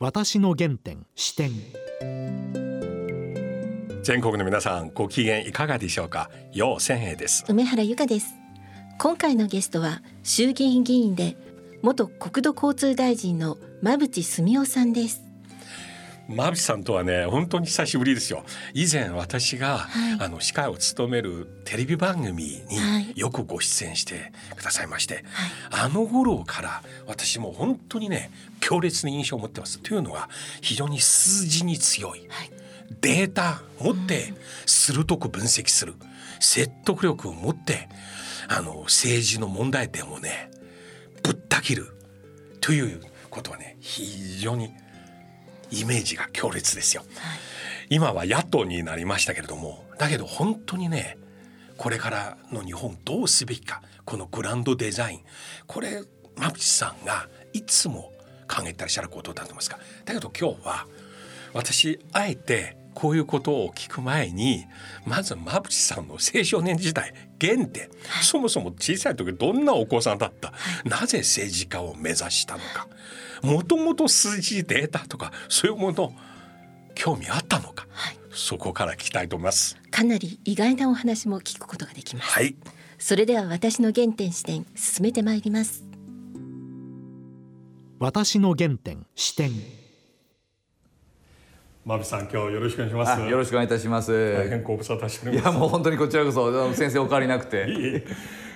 私の原点視点。全国の皆さんご機嫌いかがでしょうか？陽千恵です。梅原由香です。今回のゲストは衆議院議員で元国土交通大臣の馬淵澄夫さんです馬淵さんとはね本当に久しぶりですよ。以前私が、はい。あの司会を務めるテレビ番組はい。によくご出演してくださいまして、あの頃から私も本当にね強烈な印象を持ってます。というのは非常に数字に強い、はい。データ持って鋭く分析する。説得力を持ってあの政治の問題点をねぶった切る。ということはね非常にイメージが強烈ですよ。今は野党になりましたけれどもだけど本当にねこれからの日本どうすべきかこのグランドデザインこれ馬淵さんがいつも考えてらっしゃることだと思いますがだけど今日は私あえてこういうことを聞く前にまず馬淵さんの青少年時代原点、そもそも小さい時どんなお子さんだった、なぜ政治家を目指したのかもともと数字データとかそういうもの興味あったのか、はい。そこから聞きたいと思います。かなり意外なお話も聞くことができます、はい。それでは私の原点視点進めてまいります。私の原点視点馬淵さん今日よろしくお願いします。あよろしくお願いいたします。大変ご無沙汰しておいります。やもう本当にこちらこそ先生お変わりなくて。いえ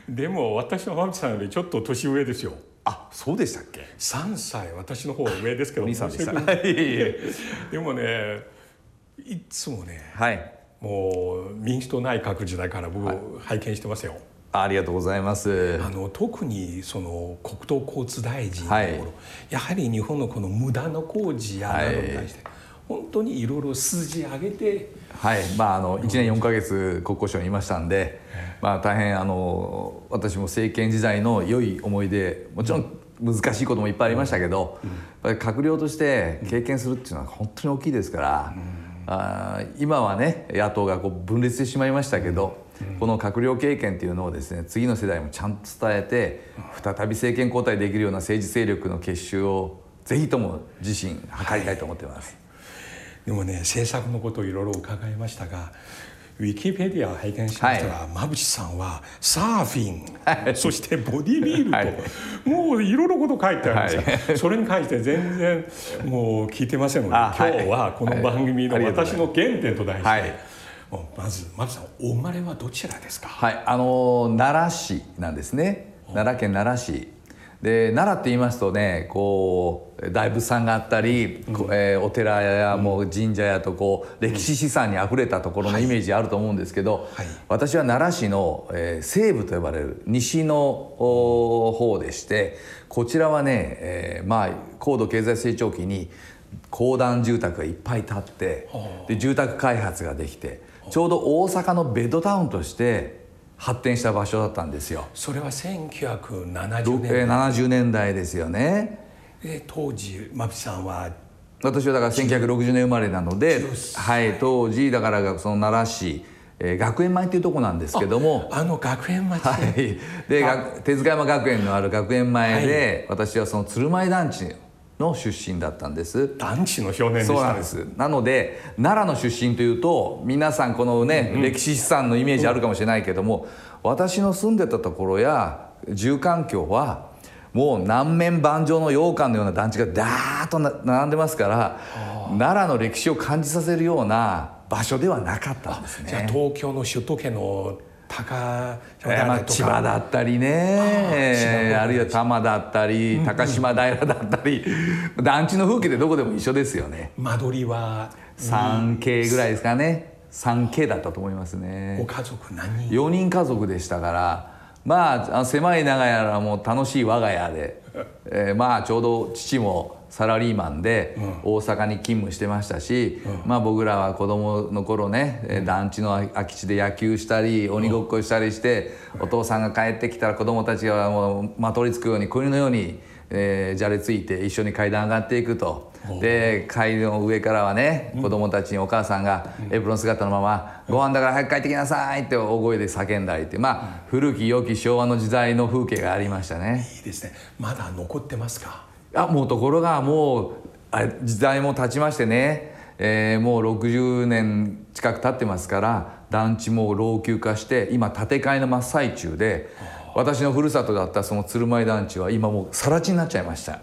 でも私は馬淵さんよりちょっと年上ですよ。あそうでしたっけ？3歳私の方が上ですけどお兄さんでもねいつもねはい。もう民主党内閣時代から僕拝見してますよ。ありがとうございます。あの特にその国土交通大臣の頃、はいやはり日本のこの無駄の工事やなどに対して、本当にいろいろ数字上げてはい。まああの一年四ヶ月国交省にいましたんで、まあ大変あの私も政権時代の良い思い出、もちろん難しいこともいっぱいありましたけど、やっぱり閣僚として経験するっていうのは本当に大きいですから。あー今はね野党がこう分裂してしまいましたけど、この閣僚経験っていうのをですね次の世代もちゃんと伝えて再び政権交代できるような政治勢力の結集をぜひとも自身図りたいと思ってます。でもね政策のことをいろいろ伺いましたがウィキペディアを拝見しましたが、馬淵さんはサーフィン、そしてボディビルと、はい。もういろいろこと書いてあるんですよ、は それに関して全然もう聞いてませんので、今日はこの番組の私の原点と題して、まず馬淵さんお生まれはどちらですか？はい、あの奈良市なんですね。奈良県奈良市で奈良って言いますとねこう大仏さんがあったり、こえーお寺やもう神社やとこう歴史資産にあふれたところのイメージあると思うんですけど、はい。私は奈良市の、えー西部と呼ばれる西のお方でしてこちらはね、えーまあ高度経済成長期に公団住宅がいっぱい建ってで住宅開発ができてちょうど大阪のベッドタウンとして発展した場所だったんですよ。それは1970ろ年えー70年代ですよね。で当時馬淵さんは私はだから1960年生まれなので10歳、はい、当時だからその奈良市、えー学園前っていうとこなんですけども。あの学園町で、はい、でが手塚山学園のある学園前で、私はその鶴舞団地の出身だったんです。団地の少年でしたそうなんですなので奈良の出身というと皆さんこのね、歴史資産のイメージあるかもしれないけども、私の住んでたところや住環境はもう南面盤上の洋館のような団地がダーッとな並んでますから奈良の歴史を感じさせるような場所ではなかったんですね。じゃあ東京の首都圏の高千葉だったりね。あるいは多摩だったり高島平だったり。団地の風景でどこでも一緒ですよね。間取りは 3K ぐらいですかね。3K だったと思いますごね家族何人？4人家族でしたから。まあ狭い長屋らもう楽しい我が家で、えーまあちょうど父もサラリーマンで大阪に勤務してましたし、まあ僕らは子供の頃ね、えー団地の空き地で野球したり鬼ごっこしたりして、お父さんが帰ってきたら子供たちがもうまとりつくように子犬のように、えーじゃれついて一緒に階段上がっていくと。で階の上からはね子供たちにお母さんがエプロン姿のまま「ご飯だから早く帰ってきなさい」って大声で叫んだりってまあ古き良き昭和の時代の風景がありましたね。いいですね。まだ残ってますか？あもうところがもうあ時代も経ちましてね、えーもう60年近く経ってますから団地も老朽化して今建て替えの真っ最中で私のふるさとだったその鶴舞団地は今もう更地になっちゃいました。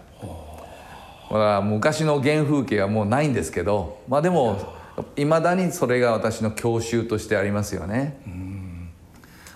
あ、昔の原風景はもうないんですけどまあでもいまだにそれが私の郷愁としてありますよね。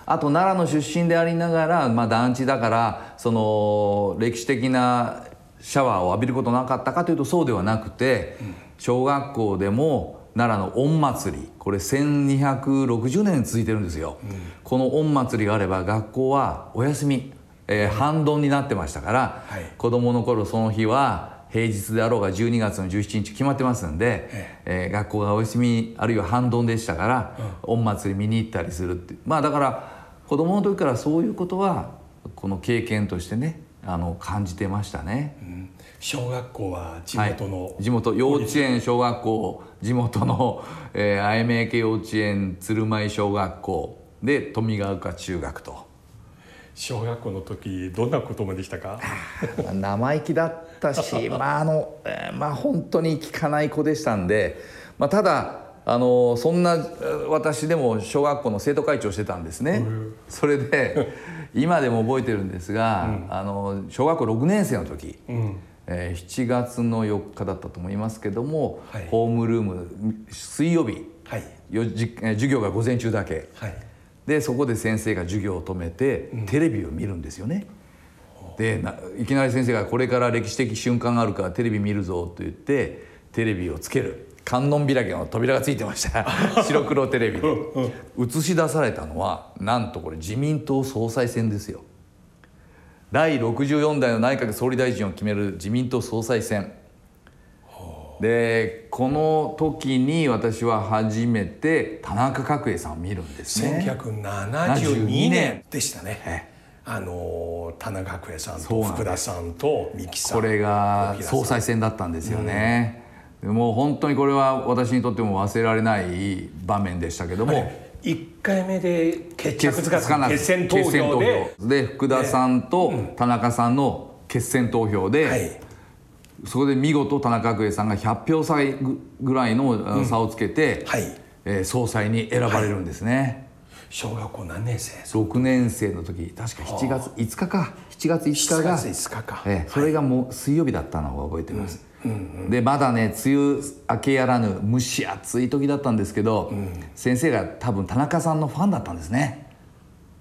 あと奈良の出身でありながら、まあ、団地だからその歴史的なシャワーを浴びることなかったかというとそうではなくて、小学校でも奈良の御祭りこれ1260年続いてるんですよ、この御祭りがあれば学校はお休み、えー半ドンになってましたから、はい。子供の頃その日は平日であろうが12月の17日決まってますんで、えー学校がお休みあるいは半ドンでしたから、御祭り見に行ったりするってまあだから子供の時からそういうことはこの経験としてねあの感じてましたね。小学校は地元の、はい、地元幼稚園小学校地元の、えー、愛媛家幼稚園鶴舞小学校で富ヶ丘中学と。小学校の時どんなこともでしたか？生意気だったし まああの、えーまあ本当に聞かない子でしたんで、まあ、ただあのそんなえー私でも小学校の生徒会長をしてたんですね。それで今でも覚えてるんですが、あの小学校6年生の時、うん。えー7月の4日だったと思いますけども、はい。ホームルーム水曜日はい。よじえー授業が午前中だけ。はい。でそこで先生が授業を止めて、テレビを見るんですよね。でないきなり先生が「これから歴史的瞬間があるからテレビ見るぞ」と言ってテレビをつける観音開きの扉がついてました。白黒テレビで。映し出されたのはなんとこれ自民党総裁選ですよ。第64代の内閣総理大臣を決める自民党総裁選。でこの時に私は初めて田中角栄さんを見るんですね。1972年でしたね。えあの田中角栄さんと福田さんと三木さんこれが総裁選だったんですよね。でもう本当にこれは私にとっても忘れられない場面でしたけども。1回目で決着つかずなく決選投票で。で福田さんと田中さんの決選投票で、はい。そこで見事田中角栄さんが100票差ぐぐらいの差をつけて、はい。えー総裁に選ばれるんですね。小学校何年生？6年生の時確か7月5日か。7月5日7が月5日か。ええそれがもう水曜日だったのを覚えてます、でまだね梅雨明けやらぬ蒸し暑い時だったんですけど、先生が多分田中さんのファンだったんですね。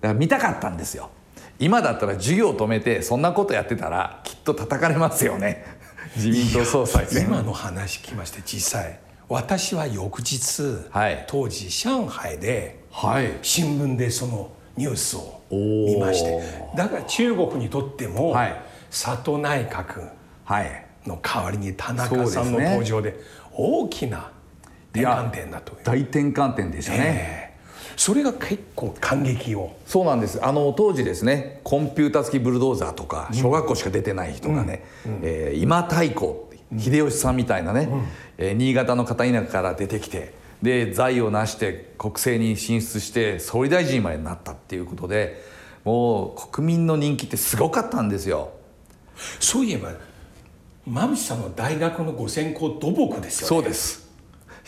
だから見たかったんですよ。今だったら授業を止めてそんなことやってたらきっと叩かれますよね。自民党総裁選今の話聞きまして実際私は翌日、はい。当時上海ではい。新聞でそのニュースを見まして。だから中国にとっても、はい。佐藤内閣。はいの代わりに田中さんの登場で大きな転換点だという、大転換点でしたね、ええ。それが結構感激を。そうなんです。あの当時ですねコンピューター付きブルドーザーとか小学校しか出てない人がね、えー今太鼓秀吉さんみたいなね、えー新潟の片田舎から出てきてで財を成して国政に進出して総理大臣までになったっていうことでもう国民の人気ってすごかったんですよ。そういえば馬淵さんの大学のご専攻土木ですよね。そうです。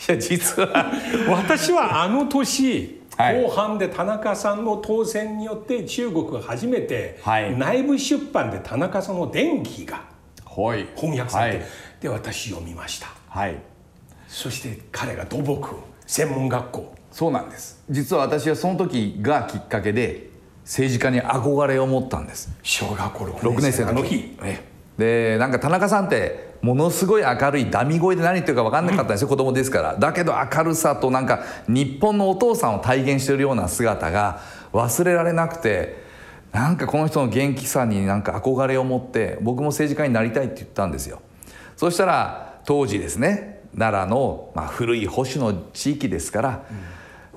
いや実は。私はあの年、はい。後半で田中さんの当選によって中国が初めて、はい。内部出版で田中さんの伝記がはい。翻訳されて、はい。で私読みました。はい。そして彼が土木専門学校。そうなんです。実は私はその時がきっかけで政治家に憧れを持ったんです。小学校6 6年年生の時。生の日ええでなんか田中さんってものすごい明るいダミ声で何言ってるか分かんなかったんですよ、子供ですから。だけど明るさとなんか日本のお父さんを体現してるような姿が忘れられなくてなんかこの人の元気さになんか憧れを持って僕も政治家になりたいって言ったんですよ。そしたら当時ですね奈良の、まあ、古い保守の地域ですから、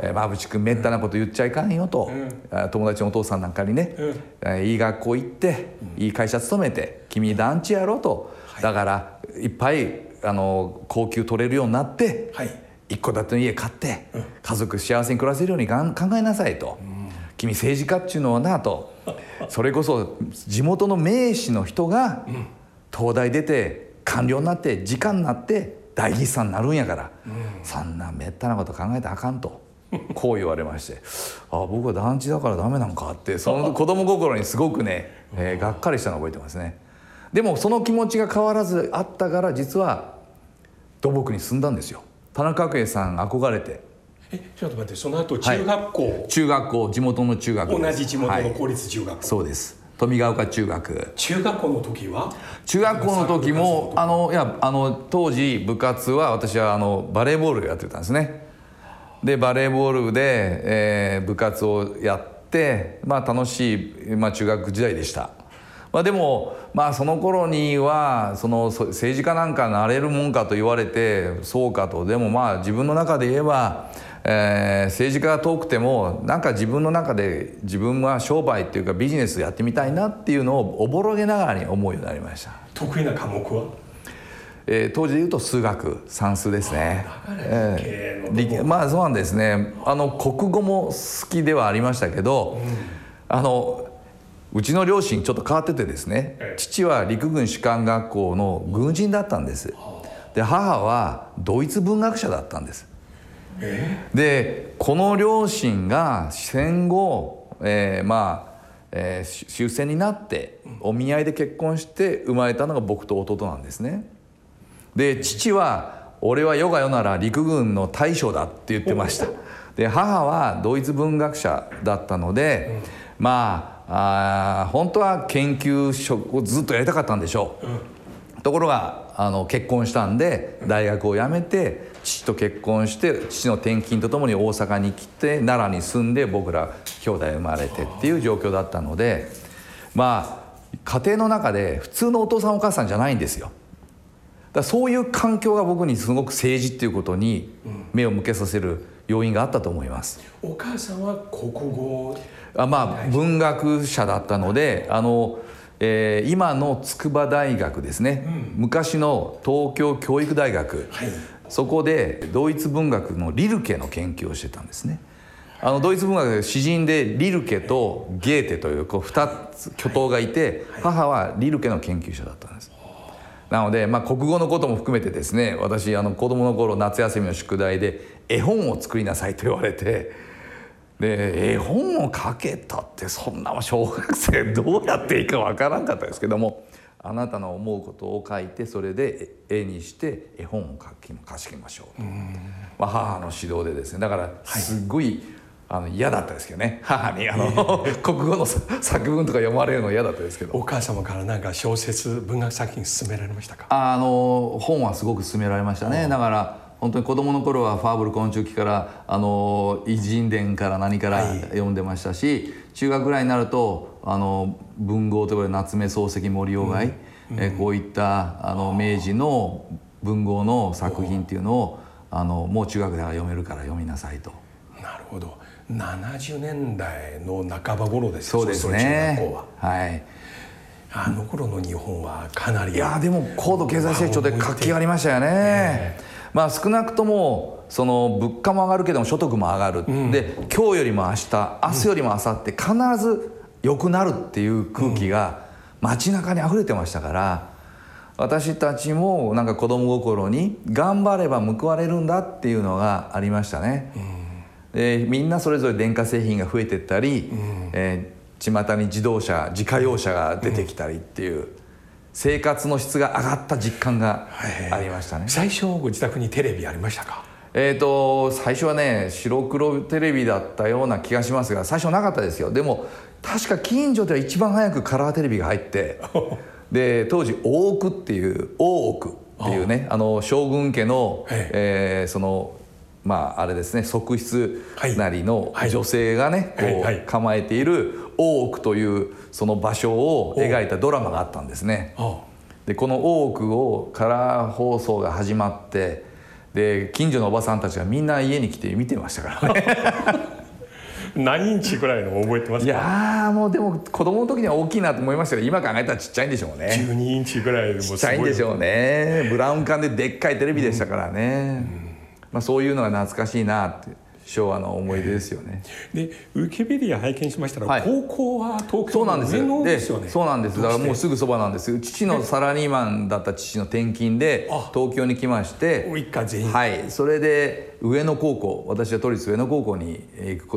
えー馬淵君めったなこと言っちゃいかんよと、あ友達のお父さんなんかにね、えーいい学校行って、いい会社勤めて君団地やろうと、だからいっぱいあの高級取れるようになって、はい。一戸建ての家買って、家族幸せに暮らせるようにがん考えなさいと、君政治家っちゅうのはなと。それこそ地元の名士の人が東大出て官僚になって時間になって大筆さんになるんやから、そんなめったなこと考えたらあかんと。こう言われましてあ僕は団地だからダメなんかってその子供心にすごくね、えーがっかりしたのを覚えてますね。でもその気持ちが変わらずあったから実は土木に住んだんですよ。田中角栄さん憧れて。えちょっと待ってその後中学校、中学校地元の中学同じ地元はい。の公立中学校、そうです。富ヶ丘中学。中学校の時は？中学校の時もあのいやあの当時部活は私はあのバレーボールをやってたんですねでバレーボールで、えー部活をやってまあ楽しい、まあ、中学時代でした、まあ、でもまあその頃にはその政治家なんかなれるもんかと言われてそうかと。でもまあ自分の中で言えばえー政治家が遠くてもなんか自分の中で自分は商売っていうかビジネスやってみたいなっていうのをおぼろげながらに思うようになりました、得意な科目は？えー当時で言うと数学算数ですね。え理系のー理まあそうなんですね。あの国語も好きではありましたけど、あのうちの両親ちょっと変わっててですねええ。父は陸軍士官学校の軍人だったんです。で母はドイツ文学者だったんです。でこの両親が戦後、えーまあ、えー終戦になってお見合いで結婚して生まれたのが僕と弟なんですねで父は「俺は世が世なら陸軍の大将だ」って言ってましたで母はドイツ文学者だったので、まああ本当は研究職をずっとやりたかったんでしょう、ところがあの結婚したんで大学を辞めて父と結婚して父の転勤とともに大阪に来て奈良に住んで僕ら兄弟生まれてっていう状況だったのでまあ家庭の中で普通のお父さんお母さんじゃないんですよ。だそういう環境が僕にすごく政治っていうことに目を向けさせる要因があったと思います。お母さんは国語。あまあ文学者だったのであの、えー今の筑波大学ですね、昔の東京教育大学、はい。そこでドイツ文学のリルケの研究をしてたんですね。あのドイツ文学で詩人でリルケとゲーテというこう2つ巨頭がいて、母はリルケの研究者だったんです。なので、まあ、国語のことも含めてですね私あの子供の頃夏休みの宿題で絵本を作りなさいと言われてで絵本を描けたってそんな小学生どうやっていいかわからんかったですけどもあなたの思うことを書いてそれで絵にして絵本を書き書きましょうと、まあ、母の指導でですねだからすごい、あの嫌だったですけどね。母にあの国語の作文とか読まれるの嫌だったですけど。お母様からなんか小説文学作品勧められましたか？あの本はすごく勧められましたね。だから本当に子供の頃は「ファーブル昆虫記」からあの偉人伝から何からはい。読んでましたし、中学ぐらいになるとあの文豪と呼ばれる夏目漱石森鴎外、えーこういったあの明治の文豪の作品っていうのをあのもう中学では読めるから読みなさいと。なるほど70年代の半ば頃ですそうですその中学校ねは。はいあの頃の日本はかなりいやでも高度経済成長で活気がありましたよね。まあ少なくともその物価も上がるけども所得も上がる、で今日よりも明日明日よりも明後日必ず良くなるっていう空気が街中に溢れてましたから私たちもなんか子供心に頑張れば報われるんだっていうのがありましたね。でみんなそれぞれ電化製品が増えてったり、えー巷に自動車自家用車が出てきたりっていう、生活の質が上がった実感がありましたね。最初ご自宅にテレビありましたか？えー、と最初はね白黒テレビだったような気がしますが最初なかったですよ。でも確か近所では一番早くカラーテレビが入って で当時大奥っていう大奥っていうねあの将軍家の、え。えーそのまああれですね側室はい。なりのはい。女性がね、こう構えている大奥というその場所を描いたドラマがあったんですね。あでこの大奥をカラー放送が始まってで近所のおばさんたちがみんな家に来て見てましたからね。何インチぐらいの覚えてますいかやーもうでも子供の時には大きいなと思いましたけど今考えたらちっちゃいんでしょうね。12インチぐらいでもちっちゃいんでしょうね。ブラウン管ででっかいテレビでしたからね、まあ、そういうのが懐かしいなって昭和の思い出ですよね。でウィキペディア拝見しましたら、はい。高校は東京そうなんです。の上野でですよね。そうなんです。だからもうすぐぐそばなんです。父のサラリーマンだった父の転勤であ。東京に来まして一家全員。はい。それで上野高校私は都立上野高校に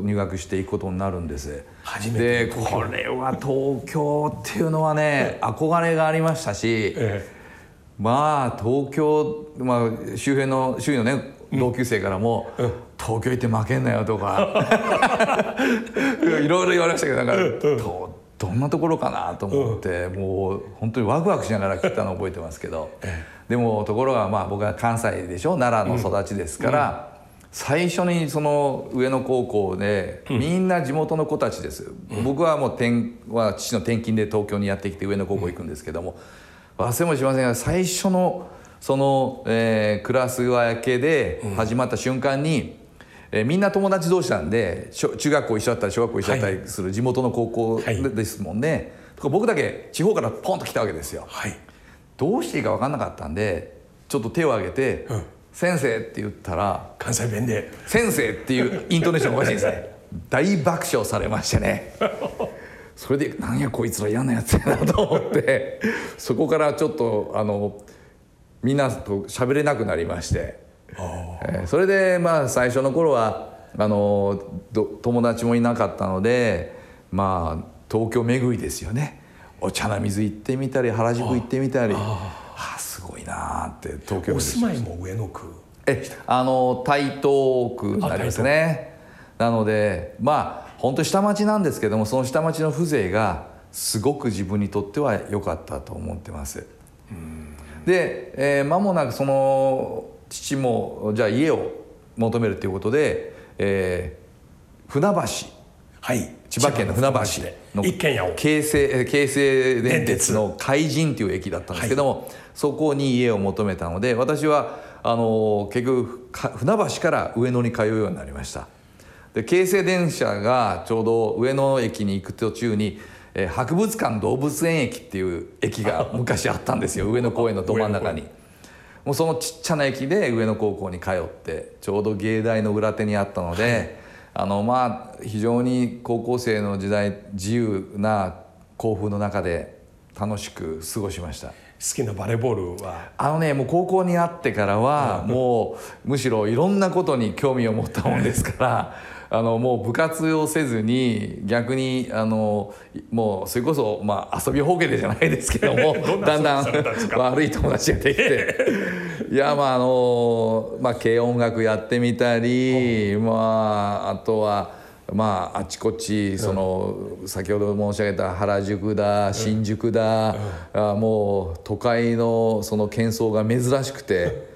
入学していくことになるんです。初めてでこれは東京っていうのはね憧れがありましたし、え。まあ東京、まあ、周辺の周囲のね同級生からも、東京行って負けんなよとか。いろいろ言われましたけどなんか、どどんなところかなと思って、もう本当にワクワクしながら来たのを覚えてますけど、でもところがまあ僕は関西でしょ奈良の育ちですから。最初にその上野高校でみんな地元の子たちです、僕はもう転は父の転勤で東京にやってきて上野高校行くんですけども、忘れもしませんが最初のその、えークラス分けで始まった瞬間に、えーみんな友達同士なんで小中学校一緒だったり小学校一緒だったりする地元の高校はい。でですもんね、とか僕だけ地方からポンと来たわけですよ。はい。どうしていいか分かんなかったんでちょっと手を挙げてうん「先生」って言ったら関西弁で「先生」っていうイントネーションがおかしいですね。大爆笑されましてね。それで「なんやこいつら嫌なやつやな」と思ってそこからちょっとあのみんなと喋れなくなりまして、えーそれでまあ最初の頃はあのど友達もいなかったのでまあ東京巡りですよね。お茶の水行ってみたり原宿行ってみたり。ああすごいなーって東京お住まいも上野区？えあの台東区になりますね。なのでまあ本当に下町なんですけどもその下町の風情がすごく自分にとっては良かったと思ってますで、えー間もなくその父もじゃあ家を求めるということで、えー船橋。はい。千葉県の船橋の一軒家を。京成えー京成電鉄の海神っていう駅だったんですけども、そこに家を求めたので私はあの結局か船橋から上野に通うようになりました。で京成電車がちょうど上野駅に行く途中に、えー博物館動物園駅っていう駅が 昔あったんですよ。上野公園のど真ん中に。もうそのちっちゃな駅で上野高校に通ってちょうど芸大の裏手にあったので、あのまあ非常に高校生の時代自由な校風の中で楽しく過ごしました。好きなバレーボールは？あのねもう高校にあってからはもうむしろいろんなことに興味を持ったもんですからあのもう部活をせずに逆にあのもうそれこそ、まあ、遊びほうけてじゃないですけども だんだん悪い友達ができて。いやまああのまあ軽音楽やってみたりまああとは。まあ、あちこちその、先ほど申し上げた原宿だ新宿だ、あもう都会のその喧騒が珍しくて、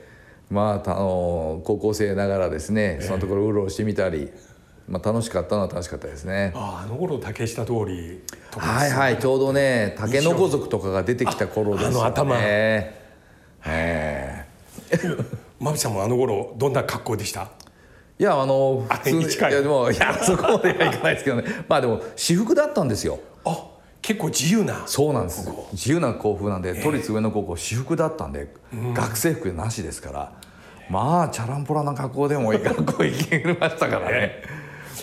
まあ、あの高校生ながらですねそのところうろうろしてみたり、まあ、楽しかったのは楽しかったですね。ああの頃竹下通りとかはいはいちょうどね竹の子族とかが出てきた頃ですよね。ああの頭。ええ。まぶさんもあの頃どんな格好でした？いやあのあ普通にに近い。いやでもいやそこまではいかないですけどね。まあでも私服だったんですよ。あ結構自由な。そうなんです。自由な校風なんで、都立上野高校私服だったんで、学生服なしですから。まあチャランポラな格好でも学校行けましたからね、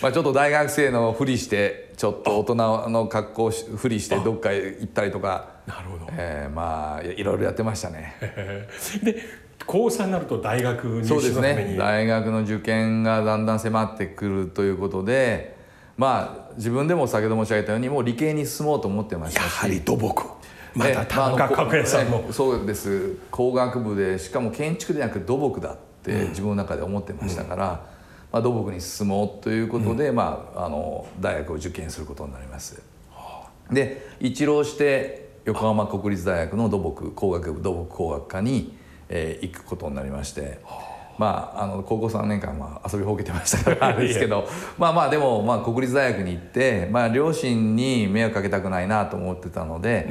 まあ、ちょっと大学生のふりしてちょっと大人の格好しふりしてどっかへ行ったりとか。なるほど。えーまあいろいろやってましたね。で高3になると大学入そうです試のために。ね大学の受験がだんだん迫ってくるということでまあ自分でも先ほど申し上げたようにもう理系に進もうと思ってましたし。やはり土木。まえた田中角栄さんも。え そうです。工学部でしかも建築でなく土木だって自分の中で思ってましたから、まあ、土木に進もうということで、まあ、あの大学を受験することになります。で一浪して横浜国立大学の土木工学部土木工学科に、えー行くことになりまして。まあ、あの高校3年間まあ遊びほうけてましたからあれですけどまあまあでもまあ国立大学に行って、まあ、両親に迷惑かけたくないなと思ってたので、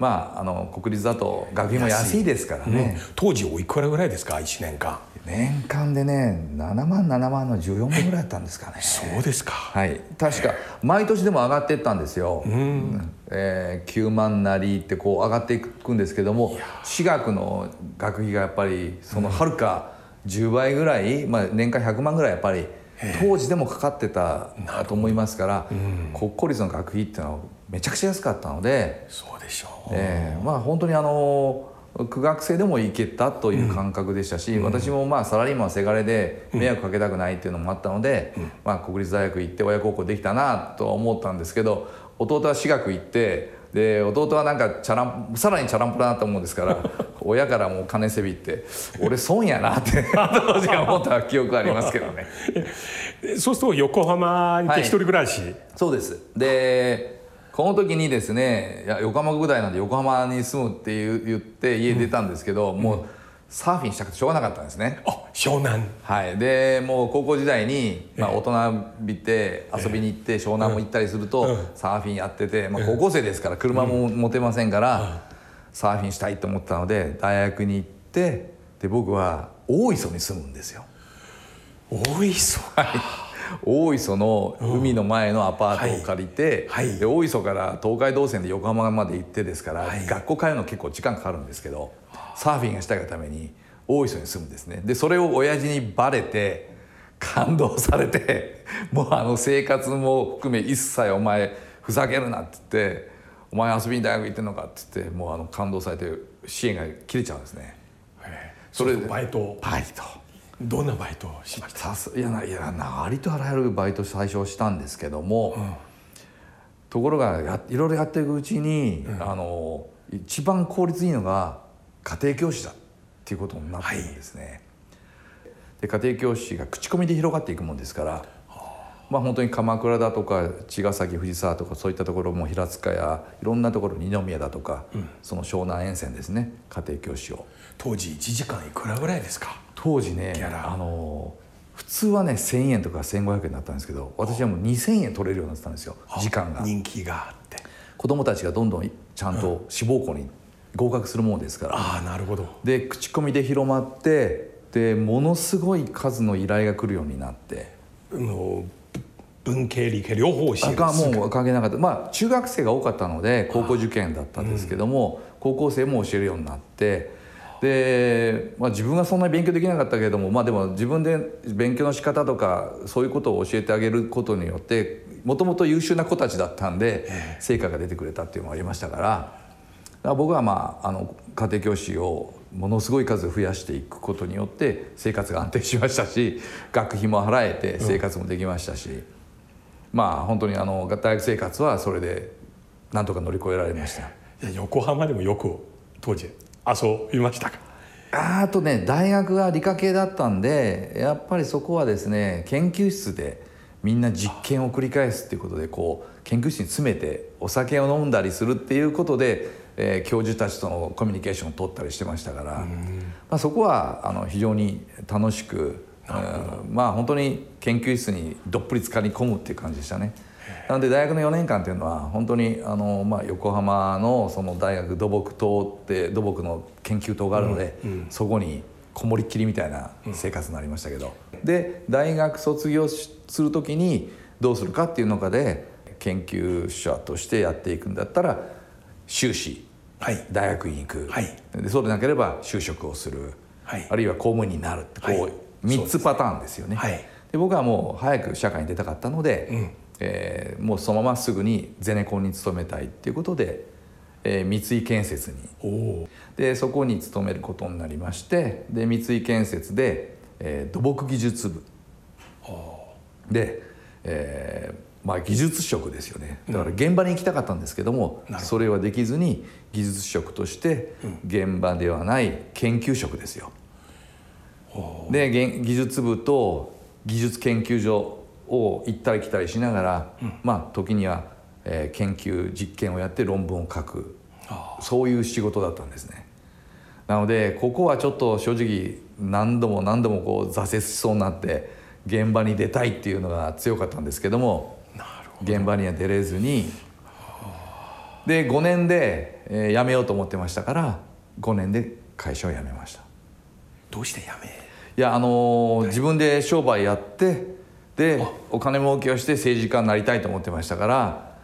まああの国立だと学費も安いですからね、当時おいくらぐらいですか1年間。年間でね7万7万の14万ぐらいだったんですかね。そうですか。はい。確か毎年でも上がっていったんですよ、えー9万なりってこう上がっていくんですけども私学の学費がやっぱりそのはるか10倍ぐらい、まあ、年間100万ぐらいやっぱり当時でもかかってたと思いますから、国公立の学費っていうのはめちゃくちゃ安かったので、そう、えーまあ本当にあの苦学生でも行けたという感覚でしたし、私もまあサラリーマンはせがれで迷惑かけたくないっていうのもあったので、まあ、国立大学行って親孝行できたなとは思ったんですけど弟は私学行ってで弟はなんかチャランさらにチャランプラなと思うんですから 親からもう金せびって俺損やなって当時は思った記憶ありますけどね。そうすると横浜に行って一人暮らし、そうです。でこの時にですねいや横浜国大なんで横浜に住むって言う言って家出たんですけど、もうサーフィンしたくてしょうがなかったんですね。あ湘南。はい、でもう高校時代に、まあ、大人びて遊びに行って湘南も行ったりすると、サーフィンやってて、まあ、高校生ですから車も持てませんから、サーフィンしたいと思ったので大学に行ってで僕は大磯に住むんですよ。大磯大磯の海の前のアパートを借りて、はい。はい。で大磯から東海道線で横浜まで行ってですから、はい。学校通うの結構時間かかるんですけどサーフィンがしたいがために大磯に住むんですね。でそれを親父にバレて感動されて もうあの生活も含め一切お前ふざけるなって言ってお前遊びに大学行ってんのかって言ってもうあの感動されて支援が切れちゃうんですね。それでバイトバイトどんなバイトをしました？いやないやなありとあらゆるバイト最初したんですけども、ところがやいろいろやっていくうちに、あの一番効率いいのが家庭教師だっていうことになってるんですね。で家庭教師が口コミで広がっていくもんですから、まあ本当に鎌倉だとか茅ヶ崎藤沢とかそういったところも平塚やいろんなところ二宮だとか、その湘南沿線ですね家庭教師を。当時1時間いくらぐらいですか？当時ねギャラ。あの普通はね1,000円とか1,500円だったんですけど私はもう2,000円取れるようになってたんですよ時間が。人気があって。子供たちがどんどんちゃんと志望校に合格するものですから、ああなるほど。で口コミで広まってでものすごい数の依頼が来るようになって。あのぶ文系理系両方教える。がもう関係なかった。まあ中学生が多かったので高校受験だったんですけども、高校生も教えるようになってで、まあ、自分はそんなに勉強できなかったけれどもまあでも自分で勉強の仕方とかそういうことを教えてあげることによってもともと優秀な子たちだったんで成果が出てくれたっていうのもありましたからだから僕はまああの家庭教師をものすごい数増やしていくことによって生活が安定しましたし学費も払えて生活もできましたし。まあ本当にあの大学生活はそれでなんとか乗り越えられました。横浜でもよく当時遊びましたか。あとね大学が理科系だったんでやっぱりそこはですね研究室でみんな実験を繰り返すっていうことでこう研究室に詰めてお酒を飲んだりするっていうことで、えー教授たちとのコミュニケーションを取ったりしてましたから、まあ、そこはあの非常に楽しく、うんまあ本当に研究室にどっぷり浸かり込むっていう感じでしたね。なので大学の4年間っていうのは本当にあの、まあ、横浜のその大学土木棟って土木の研究棟があるので、そこにこもりっきりみたいな生活になりましたけど、で大学卒業しする時にどうするかっていう中で研究者としてやっていくんだったら修士。はい。大学院行く、はい。でそうでなければ就職をする、はい。あるいは公務員になるってこう、はい。3つパターンですよね。はい。で僕はもう早く社会に出たかったので、うんえーもうそのまますぐにゼネコンに勤めたいっていうことで、えー三井建設に。でそこに勤めることになりましてで三井建設で、えー土木技術部。で、えーまあ、技術職ですよね。だから現場に行きたかったんですけども、なるほど。それはできずに技術職として現場ではない研究職ですよ。で現技術部と技術研究所を行ったり来たりしながら、まあ時には、えー研究実験をやって論文を書く。そういう仕事だったんですね。なのでここはちょっと正直何度も何度もこう挫折しそうになって現場に出たいっていうのが強かったんですけども現場には出れずにで5年で、えー辞めようと思ってましたから5年で会社を辞めました。どうしてやめいやあのー自分で商売やってでお金儲けをして政治家になりたいと思ってましたから、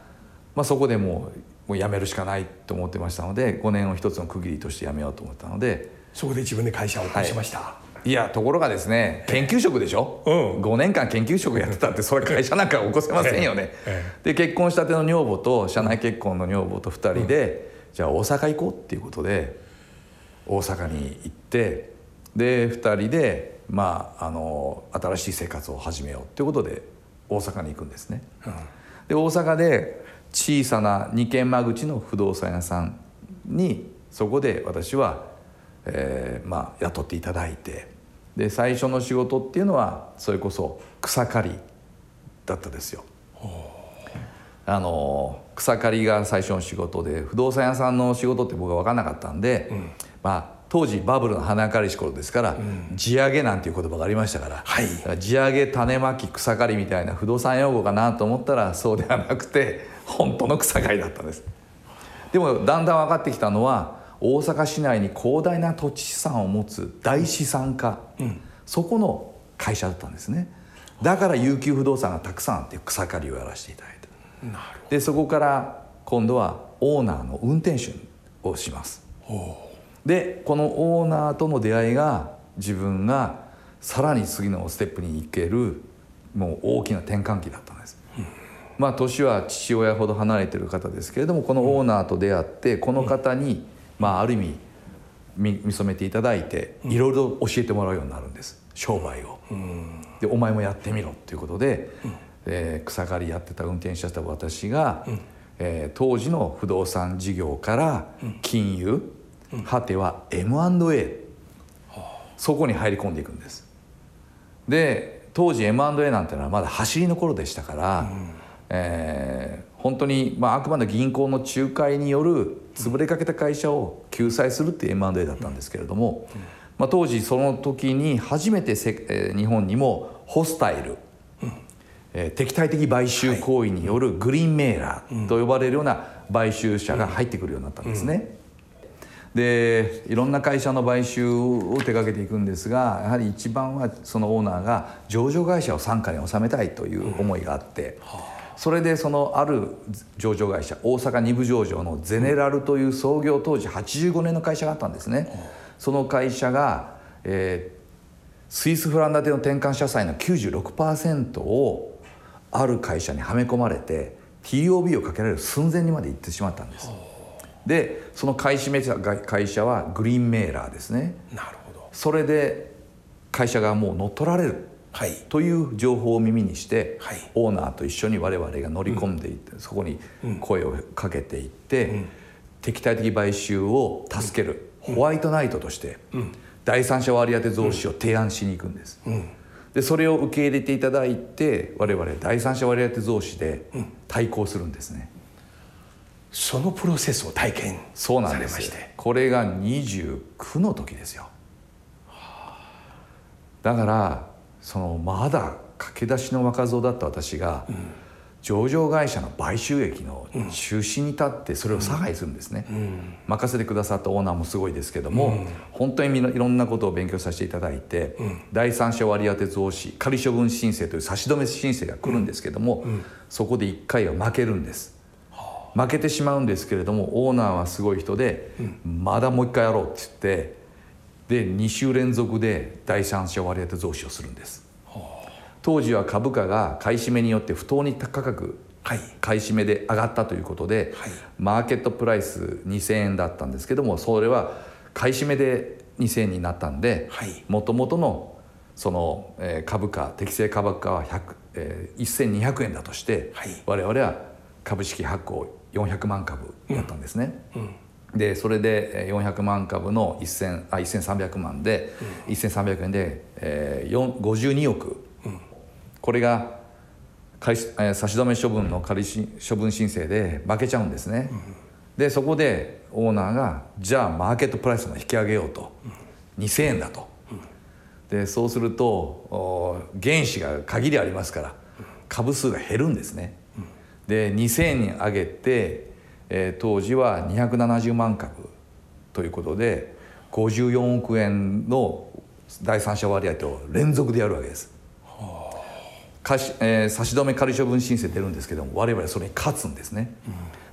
まあ、そこでもうもう辞めるしかないと思ってましたので5年を一つの区切りとして辞めようと思ったので。そこで自分で会社を起こしました、い。やところがですね研究職でしょ、うん。5年間研究職やってたってそれ会社なんか起こせませんよね、えで結婚したての女房と社内結婚の女房と2人で、じゃあ大阪行こうっていうことで大阪に行ってで2人でまああの新しい生活を始めようっていうことで大阪に行くんですね、で大阪で小さな二軒間口の不動産屋さんにそこで私は、えーまあ、雇っていただいてで最初の仕事っていうのはそれこそ草刈りだったですよ。あの草刈りが最初の仕事で不動産屋さんの仕事って僕は分からなかったんで、まあ当時バブルの花刈りし頃ですから、地上げなんていう言葉がありましたから,、はい。地上げ種まき草刈りみたいな不動産用語かなと思ったらそうではなくて本当の草刈りだったんです。でもだんだん分かってきたのは大阪市内に広大な土地資産を持つ大資産家、そこの会社だったんですね。だから悠久不動産がたくさんあって草刈りをやらせていただいてでそこから今度はオーナーの運転手をしますでこのオーナーとの出会いが自分がさらに次のステップに行けるもう大きな転換期だったんです、まあ年は父親ほど離れてる方ですけれどもこのオーナーと出会ってこの方に、まあある意味見見初めていただいていろいろ教えてもらうようになるんです。商売を。でお前もやってみろっていうことで、えー草刈りやってた運転手だった私が、えー当時の不動産事業から金融、果ては M&A そこに入り込んでいくんです。で当時 M&A なんてのはまだ走りの頃でしたから、えー本当に、まあ、あくまで銀行の仲介による潰れかけた会社を救済するっていう M&A だったんですけれども、まあ、当時その時に初めてせ、えー日本にもホスタイル、えー敵対的買収行為によるグリーンメーラーと呼ばれるような買収者が入ってくるようになったんですね。でいろんな会社の買収を手掛けていくんですがやはり一番はそのオーナーが上場会社を傘下に収めたいという思いがあって、それでそのある上場会社大阪二部上場のゼネラルという創業当時85年の会社があったんですね。その会社が、えースイスフランダテの転換社債の96%をある会社にはめ込まれて TOB をかけられる寸前にまで行ってしまったんです。でその買い占めた会社はグリーンメーラーですね。なるほど。それで会社がもう乗っ取られる。はい。という情報を耳にして、はい。オーナーと一緒に我々が乗り込んでいって、そこに声をかけていって、敵対的買収を助ける、ホワイトナイトとして、第三者割当増資を提案しに行くんです、でそれを受け入れていただいて我々第三者割当増資で対抗するんですね、そのプロセスを体験そうなんさですこれが29の時ですよ。だからそのまだ駆け出しの若造だった私が、上場会社の買収益の中心に立ってそれを差配するんですね、任せてくださったオーナーもすごいですけども、本当にいろんなことを勉強させていただいて、第三者割当増資仮処分申請という差し止め申請が来るんですけども、そこで1回は負けるんです負けてしまうんですけれどもオーナーはすごい人で、まだもう一回やろうって言ってで2週連続で第三者割当増資をするんです。当時は株価が買い占めによって不当に高くはい。買い占めで上がったということで、はい。マーケットプライス2,000円だったんですけどもそれは買い占めで2,000円になったんではい。もともとのその、えー株価適正株価は100、えー1200円だとして、はい。我々は株式発行400万株だったんですね。でそれでえー400万株の1000あ1300万で、1300円で、えー、4 52億、これが差し止め処分の仮し処分申請で負けちゃうんですね。でそこでオーナーがじゃあマーケットプライスも引き上げようと、2,000円だと。でそうするとお原資が限りありますから株数が減るんですね。で2,000円に上げて、えー当時は270万株ということで54億円の第三者割当を連続でやるわけです。貸しえー差し止め仮処分申請出るんですけども我々それに勝つんですね、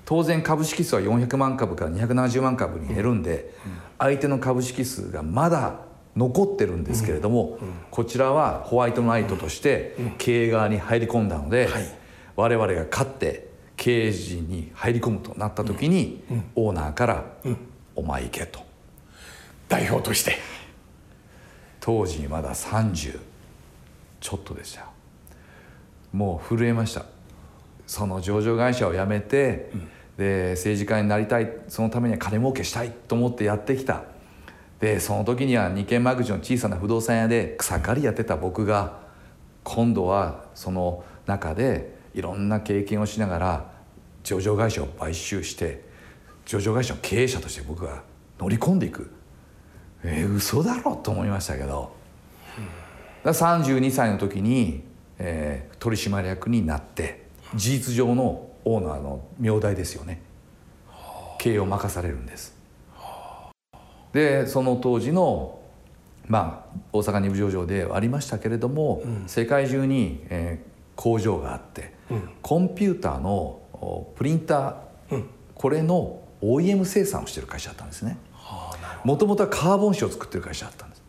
当然株式数は400万株から270万株に減るんで、相手の株式数がまだ残ってるんですけれども、こちらはホワイトナイトとして経営側に入り込んだので、はい我々が勝って経営陣に入り込むとなった時に、オーナーから「お前行け」と。代表として。当時まだ30ちょっとでした。よもう震えました。その上場会社を辞めて、で政治家になりたいそのためには金儲けしたいと思ってやってきた。でその時には二軒間口の小さな不動産屋で草刈りやってた僕が今度はその中でいろんな経験をしながら上場会社を買収して上場会社の経営者として僕が乗り込んでいく。えー、嘘だろと思いましたけど。だから32歳の時に、えー取締役になって事実上のオーナーの名代ですよね。経営を任されるんです。でその当時のまあ大阪二部上場ではありましたけれども、世界中に、えー工場があって、コンピューターのおプリンター、これの OEM 生産をしてる会社だったんですね。もともとはカーボン紙を作ってる会社だったんです。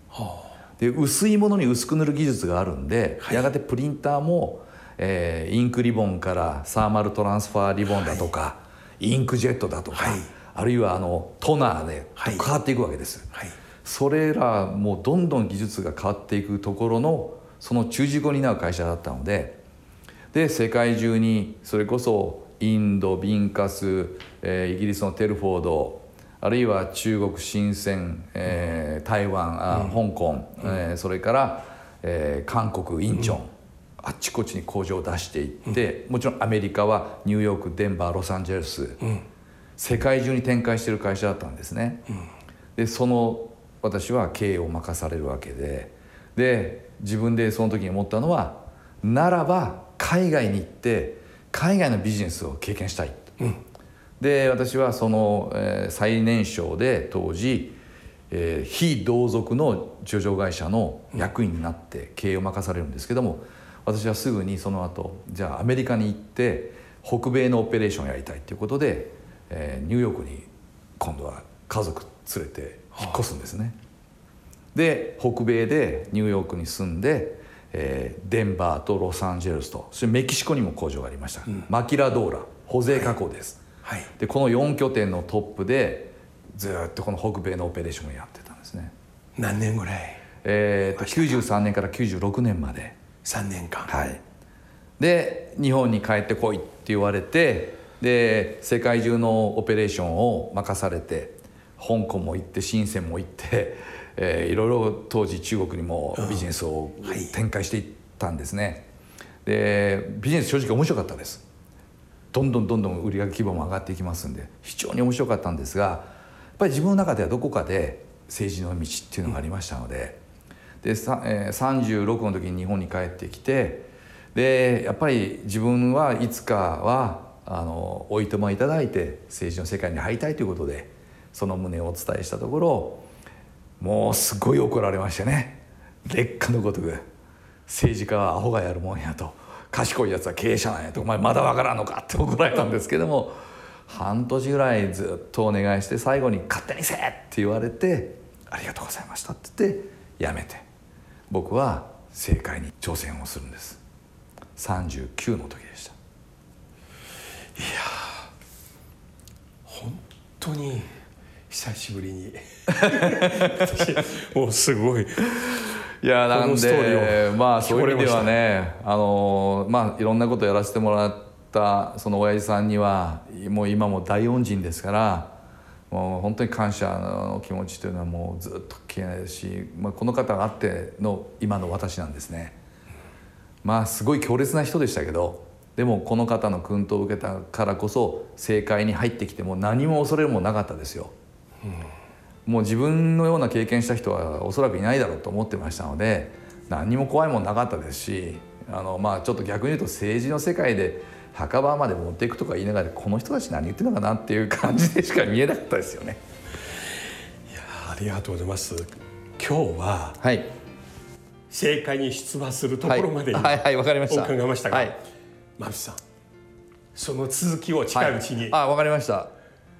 で薄いものに薄く塗る技術があるんで、やがてプリンターも、えーインクリボンからサーマルトランスファーリボンだとか、インクジェットだとか、はい。あるいはあのトナーではい。変わっていくわけです、はい。それらもうどんどん技術が変わっていくところのその中軸を担う会社だったのでで世界中にそれこそインドビンカス、えーイギリスのテルフォードあるいは中国深セン、えー台湾あ、香港、えーそれから、えー韓国インチョン、あっちこっちに工場を出していって、もちろんアメリカはニューヨークデンバーロサンゼルス、世界中に展開している会社だったんですね。でその私は経営を任されるわけでで自分でその時に思ったのはならば海外に行って海外のビジネスを経験したい、で私はその、えー最年少で当時、えー非同族の上場会社の役員になって経営を任されるんですけども私はすぐにその後じゃあアメリカに行って北米のオペレーションをやりたいということで、えーニューヨークに今度は家族連れて引っ越すんですね。で北米でニューヨークに住んで、えーデンバーとロサンゼルスと。そしてメキシコにも工場がありました、マキラドーラ。保税加工です、はい。でこの4拠点のトップでずーっとこの北米のオペレーションをやってたんですね、何年ぐらい？えーと93年から96年まで。3年間。はい。で日本に帰ってこいって言われてで世界中のオペレーションを任されて香港も行って深センも行って、えーいろいろ当時中国にもビジネスをはい。展開していったんですね、でビジネス正直面白かったです。どんどんどんどん売上規模も上がっていきますんで非常に面白かったんですがやっぱり自分の中ではどこかで政治の道っていうのがありましたので,、でさえー36の時に日本に帰ってきてでやっぱり自分はいつかはあのおいとまいただいて政治の世界に入りたいということでその旨をお伝えしたところもうすごい怒られましてね。劣化のごとく。政治家はアホがやるもんやと。賢いやつは経営者なんやと。お前まだわからんのか？って怒られたんですけども。半年ぐらいずっとお願いして最後に「勝手にせえ!」って言われて「ありがとうございました」って言って辞めて。僕は政界に挑戦をするんです。39の時でした。いや本当に久しぶりに 私もうすごいいやなんでまあそういう意味では聞ねあのまあいろんなことやらせてもらったその親父さんにはもう今も大恩人ですからもう本当に感謝の気持ちというのはもうずっと消えないですし、まあ、この方があっての今の私なんですね。まあすごい強烈な人でしたけどでもこの方の薫陶を受けたからこそ政界に入ってきても何も恐れるもなかったですよ。もう自分のような経験した人はおそらくいないだろうと思ってましたので何にも怖いもんなかったですしあのまあちょっと逆に言うと政治の世界で墓場まで持っていくとか言いながらこの人たち何言ってるのかなっていう感じでしか見えなかったですよね。ありがとうございます。今日ははい、政界に出馬するとこはい、ろまではい。はい。わかりました。お伺いましたが、はい、さんその続きを近いうちに、あわかりました。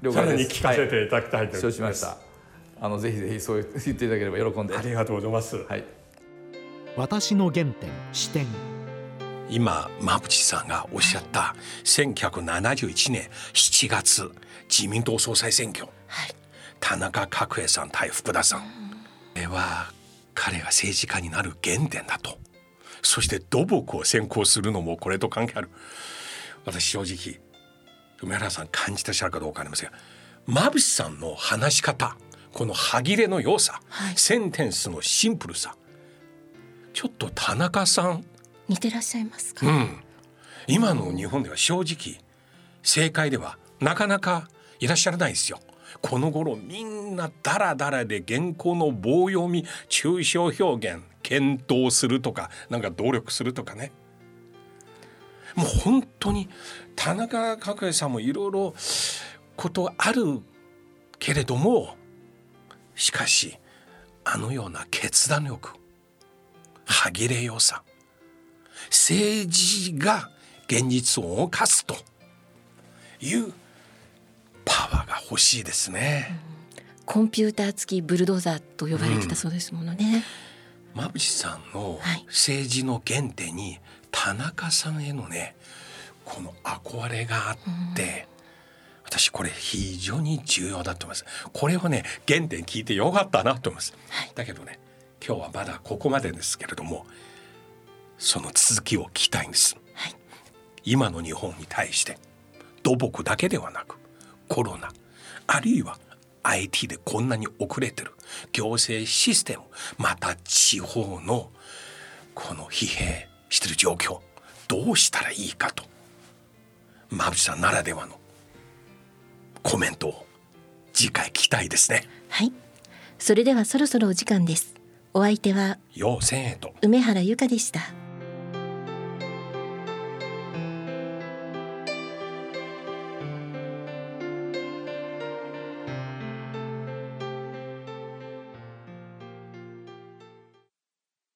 了さ解です。らに聞かせはいていただきたいと思います、承知しました。あのぜひぜひそう言っていただければ喜んで。ありがとうございます、はい。私の原点視点今馬淵さんがおっしゃった1971年7月自民党総裁選挙、はい。田中角栄さん対福田さん、これは彼が政治家になる原点だと。そして土木を先行するのもこれと関係ある。私正直梅原さん感じてらっしゃるかどうかありませんが馬淵さんの話し方この歯切れの良さ、はい。センテンスのシンプルさちょっと田中さん似てらっしゃいますか、うん、今の日本では正直正解ではなかなかいらっしゃらないですよ。この頃みんなダラダラで原稿の棒読み抽象表現検討するとかなんか努力するとかね。もう本当に田中角栄さんもいろいろことあるけれどもしかしあのような決断力歯切れよさ政治が現実を動かすというパワーが欲しいですね。コンピューター付きブルドーザーと呼ばれてたそうですものね、馬淵さんのはい。政治の原点に田中さんへのねこの憧れがあって、私これ非常に重要だと思います。これをね原点聞いてよかったなと思います、はい。だけどね今日はまだここまでですけれどもその続きを聞きたいんです、はい。今の日本に対して土木だけではなくコロナあるいは IT でこんなに遅れてる行政システムまた地方のこの疲弊してる状況どうしたらいいかと馬淵さんならではのコメントを次回聞きたいですね。はい。それではそろそろお時間です。お相手は要千円と。梅原由香でした